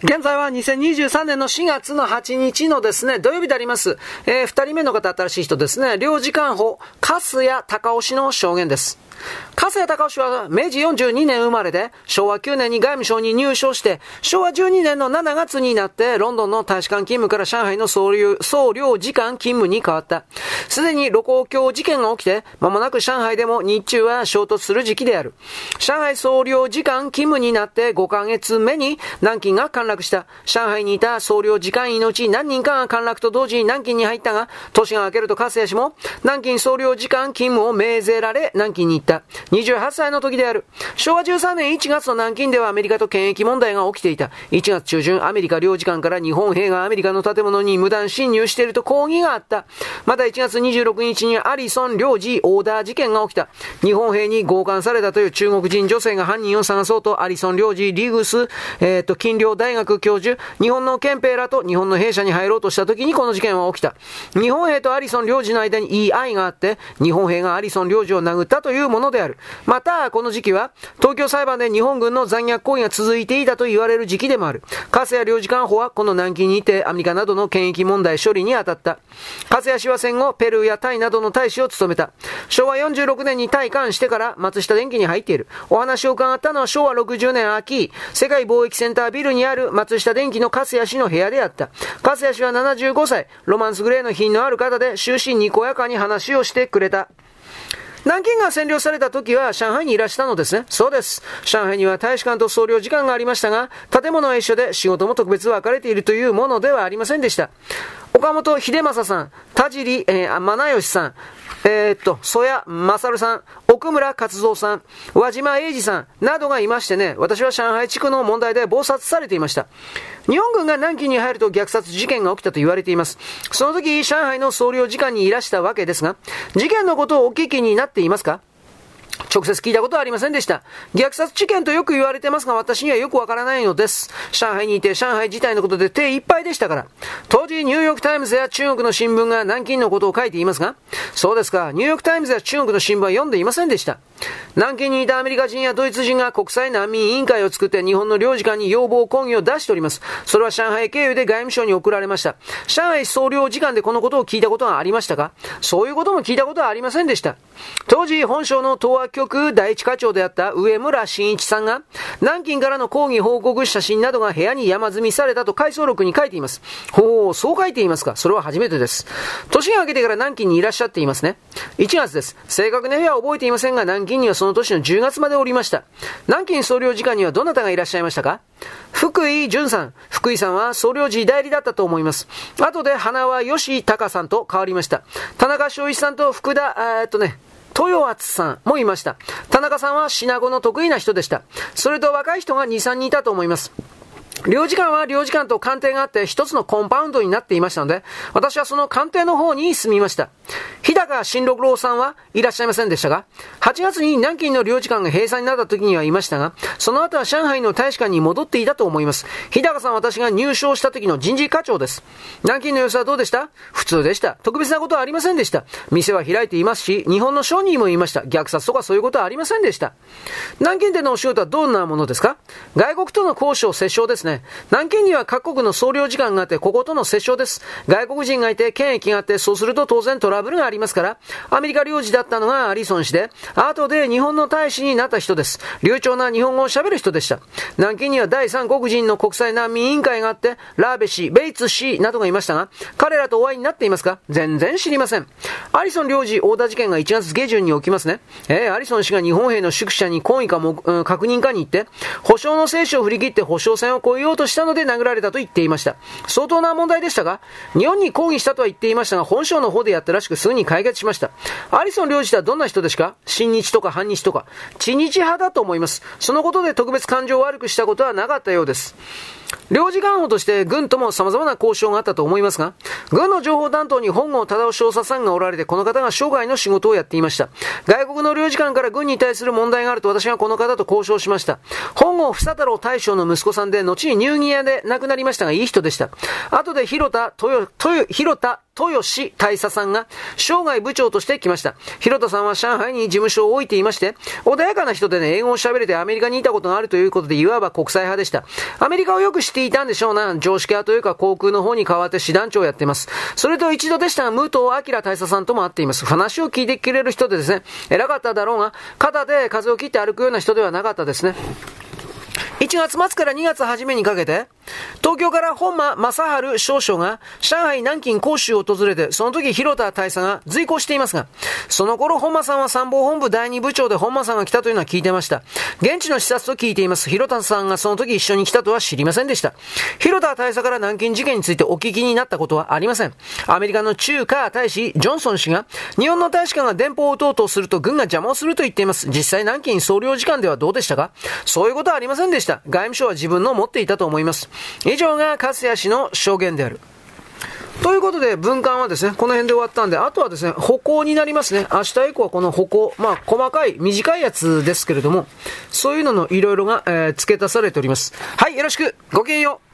現在は2023年の4月の8日のですね、土曜日であります。えー、二人目の方、新しい人ですね、領事館法、カスヤ高尾氏の証言です。加瀬隆氏は明治42年生まれで、昭和9年に外務省に入省して、昭和12年の7月になって、ロンドンの大使館勤務から上海の総領総領事館勤務に変わった。すでに露光橋事件が起きて、間もなく上海でも日中は衝突する時期である。上海総領事館勤務になって5ヶ月目に南京が陥落した。上海にいた総領事館員のうち何人かが陥落と同時に南京に入ったが、年が明けると加瀬氏も、南京総領事館勤務を命ぜられ、南京に行った。28歳の時である。昭和13年1月の南京ではアメリカと権益問題が起きていた。1月中旬、アメリカ領事館から日本兵がアメリカの建物に無断侵入していると抗議があった。また1月26日にアリソン領事オーダー事件が起きた。日本兵に強姦されたという中国人女性が犯人を探そうとアリソン領事リグス、えっ、ー、と、金陵大学学教授、日本の憲兵らと日本の兵舎に入ろうとした時にこの事件は起きた。日本兵とアリソン領事の間にいい愛があって、日本兵がアリソン領事を殴ったというものである。また、この時期は、東京裁判で日本軍の残虐行為が続いていたと言われる時期でもある。加瀬谷領事館法は、この南京にて、アメリカなどの権益問題処理に当たった。加瀬谷氏は戦後、ペルーやタイなどの大使を務めた。昭和46年に退官してから松下電機に入っている。お話を伺ったのは昭和60年秋、世界貿易センタービルにある松下電機の加瀬谷氏の部屋であった。加瀬谷氏は75歳、ロマンスグレーの品のある方で終始にこやかに話をしてくれた。南京が占領された時は上海にいらしたのですね。そうです。上海には大使館と総領事館がありましたが、建物は一緒で仕事も特別分かれているというものではありませんでした。岡本秀正さん、田尻、えー、真義さん、えー、っと、曽谷勝さん、奥村勝三さん、和島英二さんなどがいましてね、私は上海地区の問題で暴殺されていました。日本軍が南京に入ると虐殺事件が起きたと言われています。その時、上海の総領事館にいらしたわけですが、事件のことをお聞きになっていますか？直接聞いたことはありませんでした。虐殺事件とよく言われてますが、私にはよくわからないのです。上海にいて、上海自体のことで手いっぱいでしたから。当時、ニューヨークタイムズや中国の新聞が南京のことを書いていますが、そうですか、ニューヨークタイムズや中国の新聞は読んでいませんでした。南京にいたアメリカ人やドイツ人が国際難民委員会を作って日本の領事館に要望抗議を出しております。それは上海経由で外務省に送られました。上海総領事館でこのことを聞いたことはありましたか？そういうことも聞いたことはありませんでした。当時、本省の東亜局第一課長であった上村真一さんが、南京からの抗議報告写真などが部屋に山積みされたと回想録に書いています。ほう、そう書いていますか？それは初めてです。年が明けてから南京にいらっしゃっていますね。1月です。正確な日は覚えていませんが、南京にはその年の10月までおりました。南京総領事館にはどなたがいらっしゃいましたか？福井淳さん。福井さんは総領事代理だったと思います。後で花輪義隆さんと変わりました。田中昭一さんと福田、え、っとね、豊厚さんもいました。田中さんは品子の得意な人でした。それと若い人が2、3人いたと思います。領事館は領事館と官邸があって一つのコンパウンドになっていましたので、私はその官邸の方に住みました。日高新六郎さんはいらっしゃいませんでしたが、8月に南京の領事館が閉鎖になった時にはいましたが、その後は上海の大使館に戻っていたと思います。日高さんは私が入省した時の人事課長です。南京の様子はどうでした？普通でした。特別なことはありませんでした。店は開いていますし、日本の商人もいました。虐殺とかそういうことはありませんでした。南京でのお仕事はどんなものですか？外国との交渉、折衝ですね。南京には各国の総領事館があって、こことの折衝です。外国人がいて、権益があって、そうすると当然トラブルがありますから、アメリカ領事だったのがアリソン氏で、後で日本の大使になった人です。流暢な日本語を喋る人でした。南京には第三国人の国際難民委員会があって、ラーベ氏、ベイツ氏などがいましたが、彼らとお会いになっていますか？全然知りません。アリソン領事大田事件が1月下旬に起きますね。えー、アリソン氏が日本兵の宿舎に抗議かも、うん、確認かに行って、保証の聖書を振り切って保証線を越えようとしたので殴られたと言っていました。相当な問題でしたが、日本に抗議したとは言っていましたが、本省の方でやったらしくすぐに解決しました。アリソン領事はどんな人ですか親日とか反日とか。知日派だと思います。そのことで特別感情を悪くしたことはなかったようです。領事官補として軍とも様々な交渉があったと思いますが、軍の情報担当に本郷忠夫少佐さんがおられて、この方が生涯の仕事をやっていました。外国の領事館から軍に対する問題があると私がこの方と交渉しました。本郷房太郎大将の息子さんで、後にニューギアで亡くなりましたが、いい人でした。後で広田豊、豊、広田豊志大佐さんが、生涯部長として来ました。広田さんは上海に事務所を置いていまして、穏やかな人でね、英語を喋れてアメリカにいたことがあるということで、いわば国際派でした。アメリカをよく知っていたんでしょうな。常識派というか航空の方に代わって師団長をやっています。それと一度でしたが、武藤明大佐さんとも会っています。話を聞いてくれる人でですね、偉かっただろうが、肩で風を切って歩くような人ではなかったですね。1月末から2月初めにかけて、東京から本間正治少将が上海南京広州を訪れて、その時広田大佐が随行していますが、その頃本間さんは参謀本部第二部長で本間さんが来たというのは聞いてました。現地の視察と聞いています。広田さんがその時一緒に来たとは知りませんでした。広田大佐から南京事件についてお聞きになったことはありません。アメリカの中華大使ジョンソン氏が、日本の大使館が電報を打とうとすると軍が邪魔をすると言っています。実際南京総領事館ではどうでしたか？そういうことはありませんでした。外務省は自分の持っていたと思います。以上が勝谷氏の証言である。ということで、文官はですね、この辺で終わったんで、あとはですね、歩行になりますね。明日以降はこの歩行、まあ、細かい、短いやつですけれども、そういうののいろいろが、えー、付け足されております。はい、よろしく、ごきげんよう。